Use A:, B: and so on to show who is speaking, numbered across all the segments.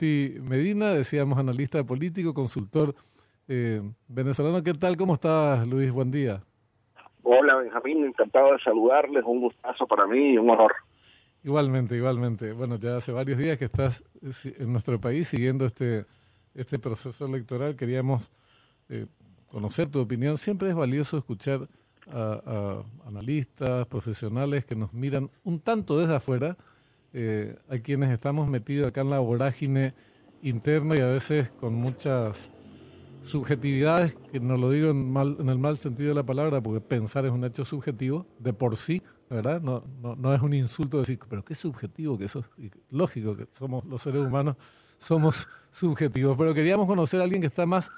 A: Medina, decíamos analista político, consultor eh, venezolano. ¿Qué tal? ¿Cómo estás, Luis? Buen día.
B: Hola, Benjamín. Encantado de saludarles. Un gustazo para mí y un honor.
A: Igualmente, igualmente. Bueno, ya hace varios días que estás eh, en nuestro país siguiendo este, este proceso electoral. Queríamos eh, conocer tu opinión. Siempre es valioso escuchar a, a, analistas, profesionales que nos miran un tanto desde afuera, eh, a quienes estamos metidos acá en la vorágine interna y a veces con muchas subjetividades, que no lo digo en, mal, en el mal sentido de la palabra, porque pensar es un hecho subjetivo de por sí, ¿verdad? No, no, no es un insulto decir, pero qué subjetivo que eso. Lógico que somos los seres humanos, somos subjetivos, pero queríamos conocer a alguien que está más,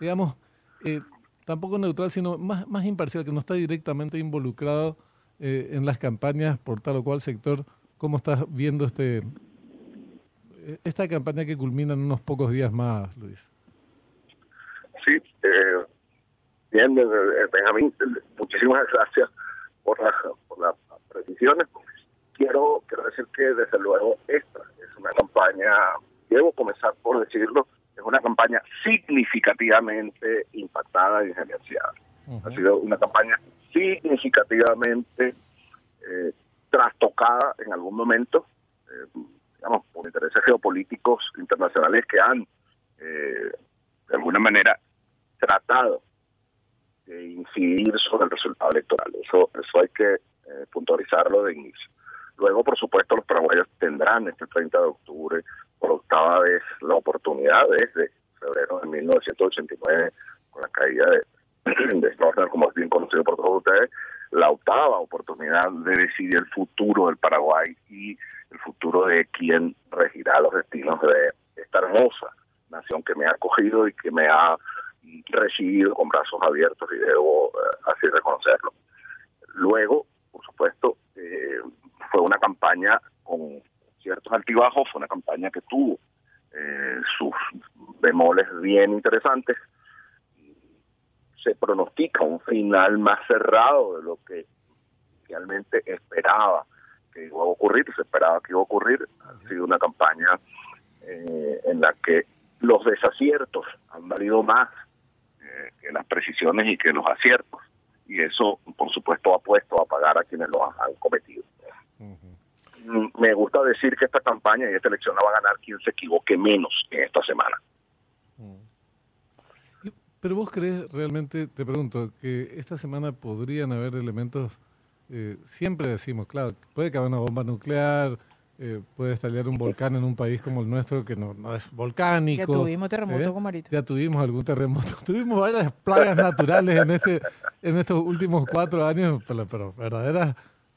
A: digamos, eh, tampoco neutral, sino más, más imparcial, que no está directamente involucrado eh, en las campañas por tal o cual sector. ¿Cómo estás viendo este esta campaña que culmina en unos pocos días más, Luis?
B: Sí, eh, bien, eh, Benjamín, muchísimas gracias por, la, por las precisiones. Quiero, quiero decir que, desde luego, esta es una campaña, debo comenzar por decirlo, es una campaña significativamente impactada y gerenciada. Ha sido una campaña significativamente eh, trastocada en algún momento, eh, digamos, por intereses geopolíticos internacionales que han, eh, de alguna manera, tratado de incidir sobre el resultado electoral. Eso, eso hay que eh, puntualizarlo de inicio. Luego, por supuesto, los paraguayos tendrán este 30 de octubre por octava vez la oportunidad desde febrero de 1989, con la caída de, de como es bien conocido por todos ustedes, la octava oportunidad de decidir el futuro del Paraguay y el futuro de quien regirá los destinos de esta hermosa nación que me ha acogido y que me ha recibido con brazos abiertos y debo eh, así reconocerlo. Luego, por supuesto, eh, fue una campaña con ciertos altibajos, fue una campaña que tuvo eh, sus bemoles bien interesantes. Se pronostica un final más cerrado de lo que realmente esperaba que iba a ocurrir, se esperaba que iba a ocurrir. Ha sido una campaña eh, en la que los desaciertos han valido más eh, que las precisiones y que los aciertos. Y eso, por supuesto, ha puesto a pagar a quienes lo han cometido. Uh -huh. Me gusta decir que esta campaña y esta elección la va a ganar quien se equivoque menos en esta semana.
A: Pero vos crees realmente, te pregunto, que esta semana podrían haber elementos, eh, siempre decimos, claro, puede que haya una bomba nuclear, eh, puede estallar un volcán en un país como el nuestro que no, no es volcánico.
C: Ya tuvimos terremoto ¿eh? con Marito.
A: Ya tuvimos algún terremoto. tuvimos varias plagas naturales en este en estos últimos cuatro años, pero, pero verdaderas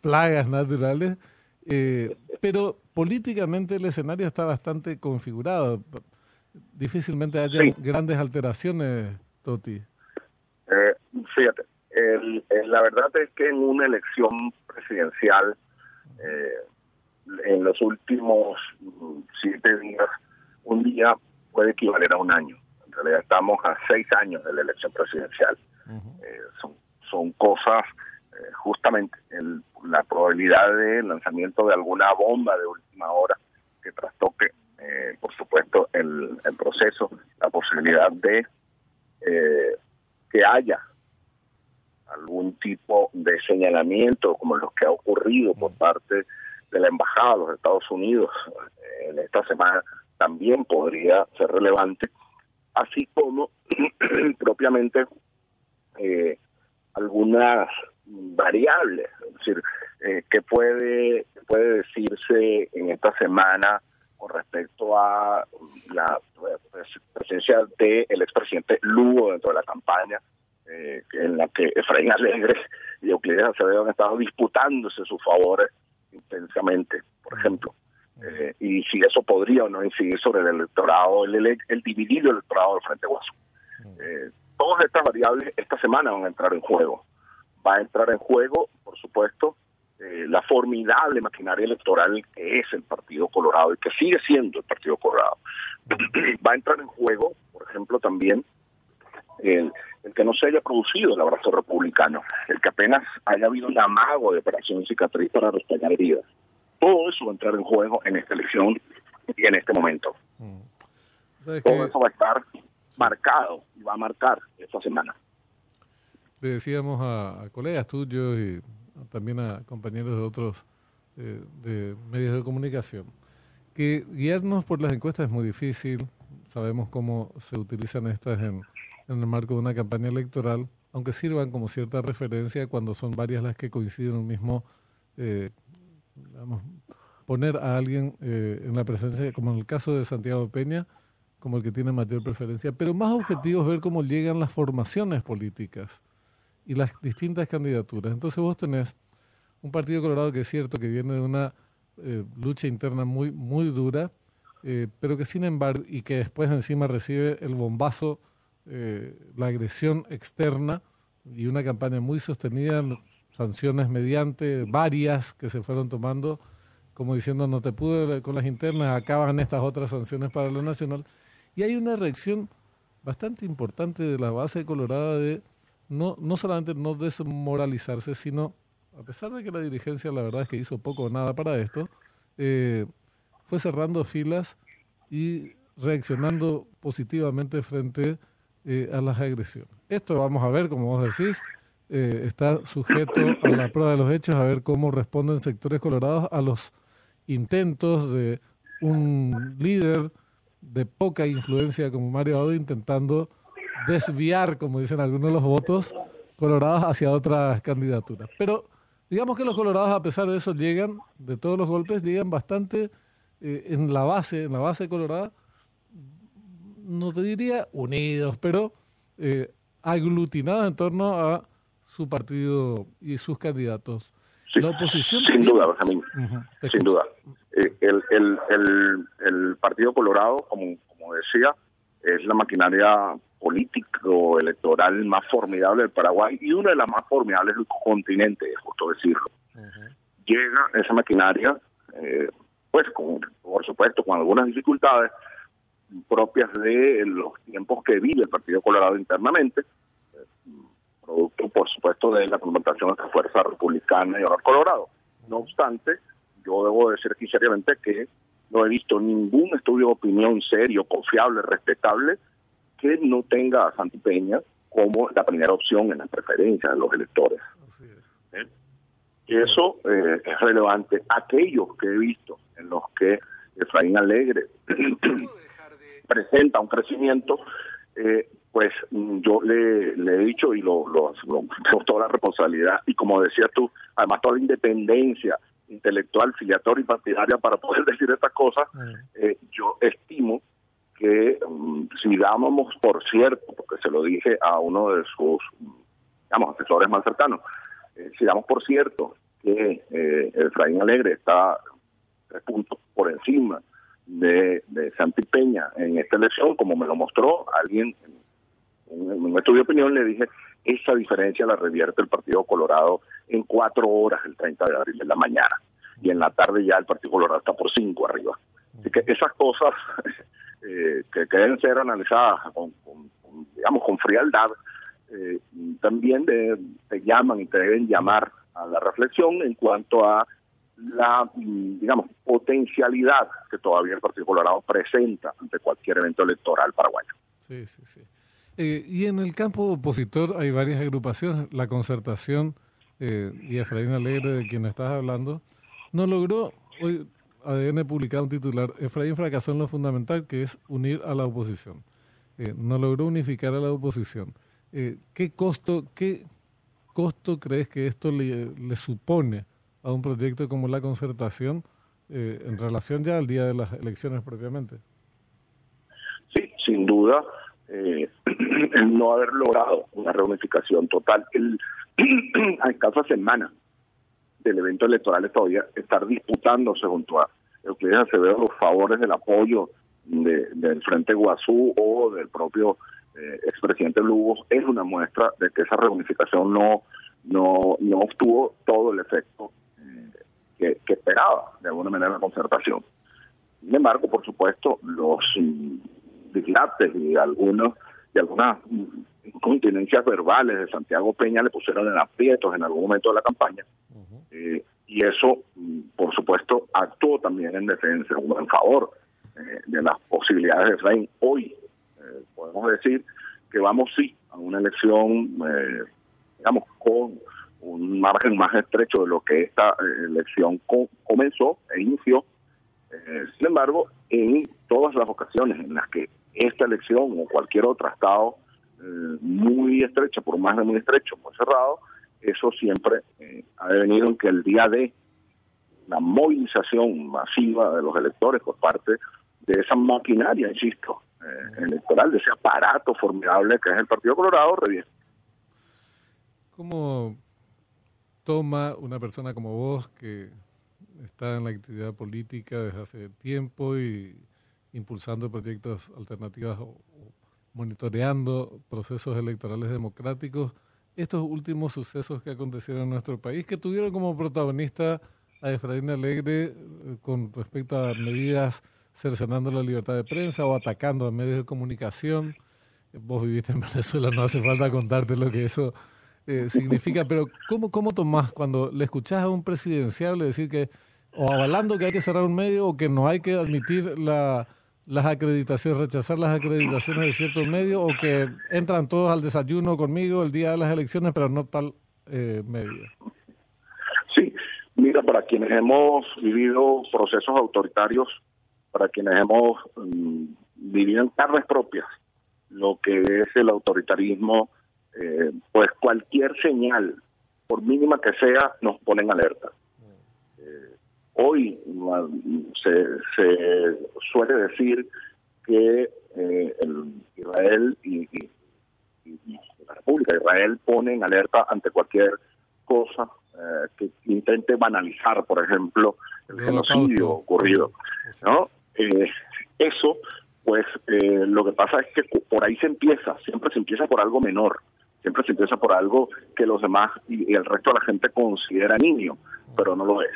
A: plagas naturales. Eh, pero políticamente el escenario está bastante configurado. Difícilmente haya sí. grandes alteraciones, Toti.
B: Eh, fíjate, el, el, la verdad es que en una elección presidencial eh, en los últimos siete días, un día puede equivaler a un año. En realidad estamos a seis años de la elección presidencial. Uh -huh. eh, son, son cosas, eh, justamente, el, la probabilidad de lanzamiento de alguna bomba de última hora que trastoque, eh, por supuesto, el, el, proceso, la posibilidad de eh, que haya algún tipo de señalamiento como los que ha ocurrido por parte de la Embajada de los Estados Unidos en esta semana también podría ser relevante, así como propiamente eh, algunas variables, es decir, eh, que puede, puede decirse en esta semana con respecto a la presencia del de expresidente Lugo dentro de la campaña, eh, en la que Efraín Alegre y Euclides Acevedo han estado disputándose sus favores intensamente, por ejemplo. Eh, y si eso podría o no incidir sobre el electorado, el, el, el dividido electorado del Frente Guaso. Eh, todas estas variables esta semana van a entrar en juego. Va a entrar en juego, por supuesto, eh, la formidable maquinaria electoral que es el Partido Colorado y que sigue siendo el Partido Colorado. Va a entrar en juego, por ejemplo, también el, el, que no se haya producido el abrazo republicano, el que apenas haya habido un amago de operación cicatriz para restaurar heridas. Todo eso va a entrar en juego en esta elección y en este momento. Mm. Todo eso va a estar marcado y va a marcar esta semana.
A: Le decíamos a, colegas tuyos y también a compañeros de otros eh, de medios de comunicación. Que guiarnos por las encuestas es muy difícil. Sabemos cómo se utilizan estas en, el marco de una campaña electoral, aunque sirvan como cierta referencia cuando son varias las que coinciden en un mismo, eh, poner a alguien eh, en la presencia, como en el caso de Santiago Peña, como el que tiene mayor preferencia, pero más objetivo es ver cómo llegan las formaciones políticas y las distintas candidaturas. Entonces vos tenés un partido colorado que es cierto que viene de una eh, lucha interna muy, muy dura, eh, pero que sin embargo, y que después encima recibe el bombazo, eh, la agresión externa y una campaña muy sostenida, sanciones mediante varias que se fueron tomando, como diciendo no te pude con las internas, acaban estas otras sanciones para lo nacional. Y hay una reacción bastante importante de la base colorada de no, no solamente no desmoralizarse, sino a pesar de que la dirigencia la verdad es que hizo poco o nada para esto, eh, fue cerrando filas y reaccionando positivamente frente eh, a las agresiones. Esto vamos a ver, como vos decís, eh, está sujeto a la prueba de los hechos, a ver cómo responden sectores colorados a los intentos de un líder de poca influencia como Mario Audo intentando desviar, como dicen algunos de los votos colorados hacia otras candidaturas. Pero Digamos que los colorados, a pesar de eso, llegan, de todos los golpes, llegan bastante eh, en la base, en la base colorada, no te diría unidos, pero eh, aglutinados en torno a su partido y sus candidatos.
B: la oposición. Sin duda, Benjamín. sin duda. Eh, el, el, el, el, Partido Colorado, como, como decía, es la maquinaria político electoral más formidable del Paraguay y una de las más formidables del continente, es justo decirlo. Llega esa maquinaria, eh, pues con, por supuesto con algunas dificultades propias de los tiempos que vive el Partido Colorado internamente, producto por supuesto de la confrontación entre Fuerza Republicana y Honor Colorado. No obstante, yo debo decir aquí seriamente que no he visto ningún estudio de opinión serio, confiable, respetable, que no tenga a Santi Peña como la primera opción en la preferencia de los electores. ¿Eh? Eso eh, es relevante. Aquellos que he visto en los que Efraín Alegre presenta un crecimiento, eh, pues yo le, he dicho y lo, lo, tengo toda la responsabilidad y como decías tú, además toda la independencia intelectual, filiatoria y partidaria para poder decir estas cosas, yo estimo que um, si dábamos por cierto, porque se lo dije a uno de sus, digamos, asesores más cercanos, eh, si damos por cierto que eh, Efraín Alegre está tres puntos por encima de, de Santi Peña en esta elección, como me lo mostró alguien en, un estudio de opinión, le dije, esa diferencia la revierte el Partido Colorado en cuatro horas el 30 de abril en la mañana. Y en la tarde ya el Partido Colorado está por cinco arriba. Así que esas cosas eh, que, deben ser analizadas con, digamos, con frialdad, eh, también de, te llaman y te deben llamar a la reflexión en cuanto a la, digamos, potencialidad que todavía el Partido Colorado presenta ante cualquier evento electoral paraguayo.
A: Sí, sí, sí. Eh, y en el campo opositor hay varias agrupaciones. La concertación y Efraín Alegre, de quien estás hablando, no logró, ADN publicado un titular, Efraín fracasó en lo fundamental, que es unir a la oposición. Eh, no logró unificar a la oposición. Eh, ¿Qué costo qué costo crees que esto le, le, supone a un proyecto como la concertación eh, en relación ya al día de las elecciones propiamente?
B: Sí, sin duda, el no haber logrado una reunificación total. El, a escasas semanas del evento electoral todavía estar disputándose junto a Euclides Acevedo los favores del apoyo de, del Frente Guazú o del propio eh, expresidente Lugo es una muestra de que esa reunificación no no no obtuvo todo el efecto eh, que, esperaba de alguna manera la concertación. Sin embargo, por supuesto, los mm, dislates y algunos y algunas mm, continencias verbales de Santiago Peña le pusieron en aprietos en algún momento de la campaña eh, y eso, mm, por supuesto, actuó también en defensa, en favor de las posibilidades de Efraín. Hoy podemos decir que vamos sí a una elección, digamos, con un margen más estrecho de lo que esta elección comenzó e inició. sin embargo, en todas las ocasiones en las que esta elección o cualquier otra ha estado muy estrecha, por un margen muy estrecho, muy cerrado, eso siempre eh, ha venido en que el día de la movilización masiva de los electores por parte de esa maquinaria, insisto, eh, electoral, de ese aparato formidable que es el Partido Colorado, reviene.
A: ¿Cómo toma una persona como vos que está en la actividad política desde hace tiempo y impulsando proyectos alternativos o monitoreando procesos electorales democráticos? estos últimos sucesos que acontecieron en nuestro país, que tuvieron como protagonista a Efraín Alegre eh, con respecto a medidas cercenando la libertad de prensa o atacando a medios de comunicación. Vos viviste en Venezuela, no hace falta contarte lo que eso eh, significa, pero ¿cómo, ¿cómo tomás cuando le escuchás a un presidenciable decir que, o avalando que hay que cerrar un medio o que no hay que admitir la las acreditaciones, rechazar las acreditaciones de ciertos medios o que entran todos al desayuno conmigo el día de las elecciones, pero no tal eh, medio?
B: Sí, mira, para quienes hemos vivido procesos autoritarios, para quienes hemos mm, vivido en carnes propias lo que es el autoritarismo, eh, pues cualquier señal, por mínima que sea, nos pone en alerta. Hoy se, se suele decir que eh, Israel y, la República de Israel ponen en alerta ante cualquier cosa eh, que intente banalizar, por ejemplo, el genocidio ocurrido. ¿no? Eh, eso, pues lo que pasa es que por ahí se empieza, siempre se empieza por algo menor, siempre se empieza por algo que los demás y el resto de la gente considera niño, pero no lo es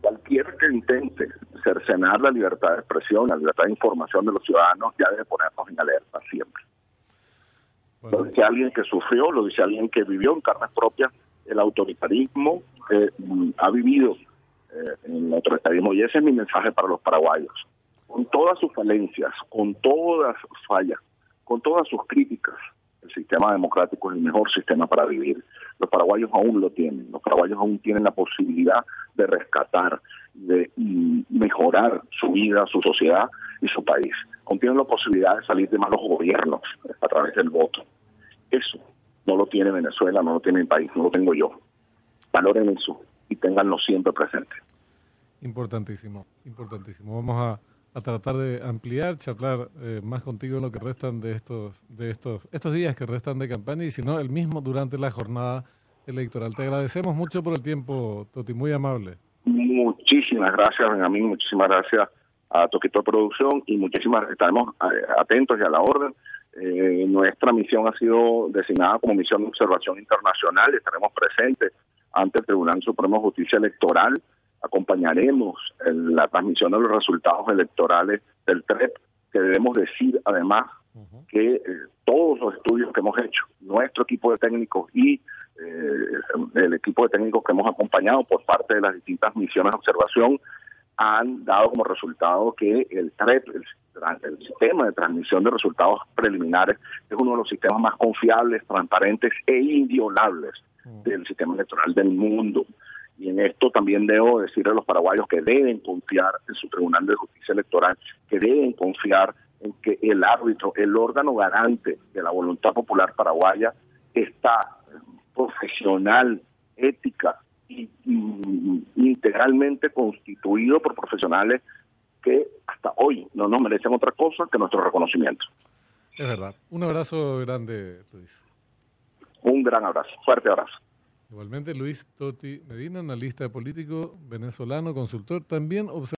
B: cualquier que intente cercenar la libertad de expresión, la libertad de información de los ciudadanos, ya debe ponernos en alerta siempre. Lo dice alguien que sufrió, lo dice alguien que vivió en carnes propias el autoritarismo, eh, ha vivido eh, en el autoritarismo, y ese es mi mensaje para los paraguayos. Con todas sus falencias, con todas sus fallas, con todas sus críticas, el sistema democrático es el mejor sistema para vivir. Los paraguayos aún lo tienen, los paraguayos aún tienen la posibilidad de rescatar, de mm, mejorar su vida, su sociedad y su país. Aún tienen la posibilidad de salir de malos gobiernos a través del voto. Eso no lo tiene Venezuela, no lo tiene mi país, no lo tengo yo. Valoren eso y ténganlo siempre presente.
A: Importantísimo, importantísimo. Vamos a a tratar de ampliar, charlar eh, más contigo en lo que restan de estos, de estos, estos días que restan de campaña y si no, el mismo durante la jornada electoral. Te agradecemos mucho por el tiempo, Toti, muy amable.
B: Muchísimas gracias, Benjamín, muchísimas gracias a Toquito Producción y muchísimas estaremos eh, atentos y a la orden. Eh, nuestra misión ha sido designada como misión de observación internacional, estaremos presentes ante el Tribunal Supremo de Justicia Electoral acompañaremos la transmisión de los resultados electorales del TREP, que debemos decir además que eh, todos los estudios que hemos hecho, nuestro equipo de técnicos y eh, el equipo de técnicos que hemos acompañado por parte de las distintas misiones de observación, han dado como resultado que el TREP, el, el, sistema de transmisión de resultados preliminares, es uno de los sistemas más confiables, transparentes e inviolables del sistema electoral del mundo. Y en esto también debo decirle a los paraguayos que deben confiar en su Tribunal de Justicia Electoral, que deben confiar en que el árbitro, el órgano garante de la voluntad popular paraguaya, está profesional, ética y, integralmente constituido por profesionales que hasta hoy no nos merecen otra cosa que nuestro reconocimiento.
A: Es verdad. Un abrazo grande, Luis.
B: Un gran abrazo, fuerte abrazo.
A: Igualmente Luis Totti Medina, analista político venezolano, consultor, también observador.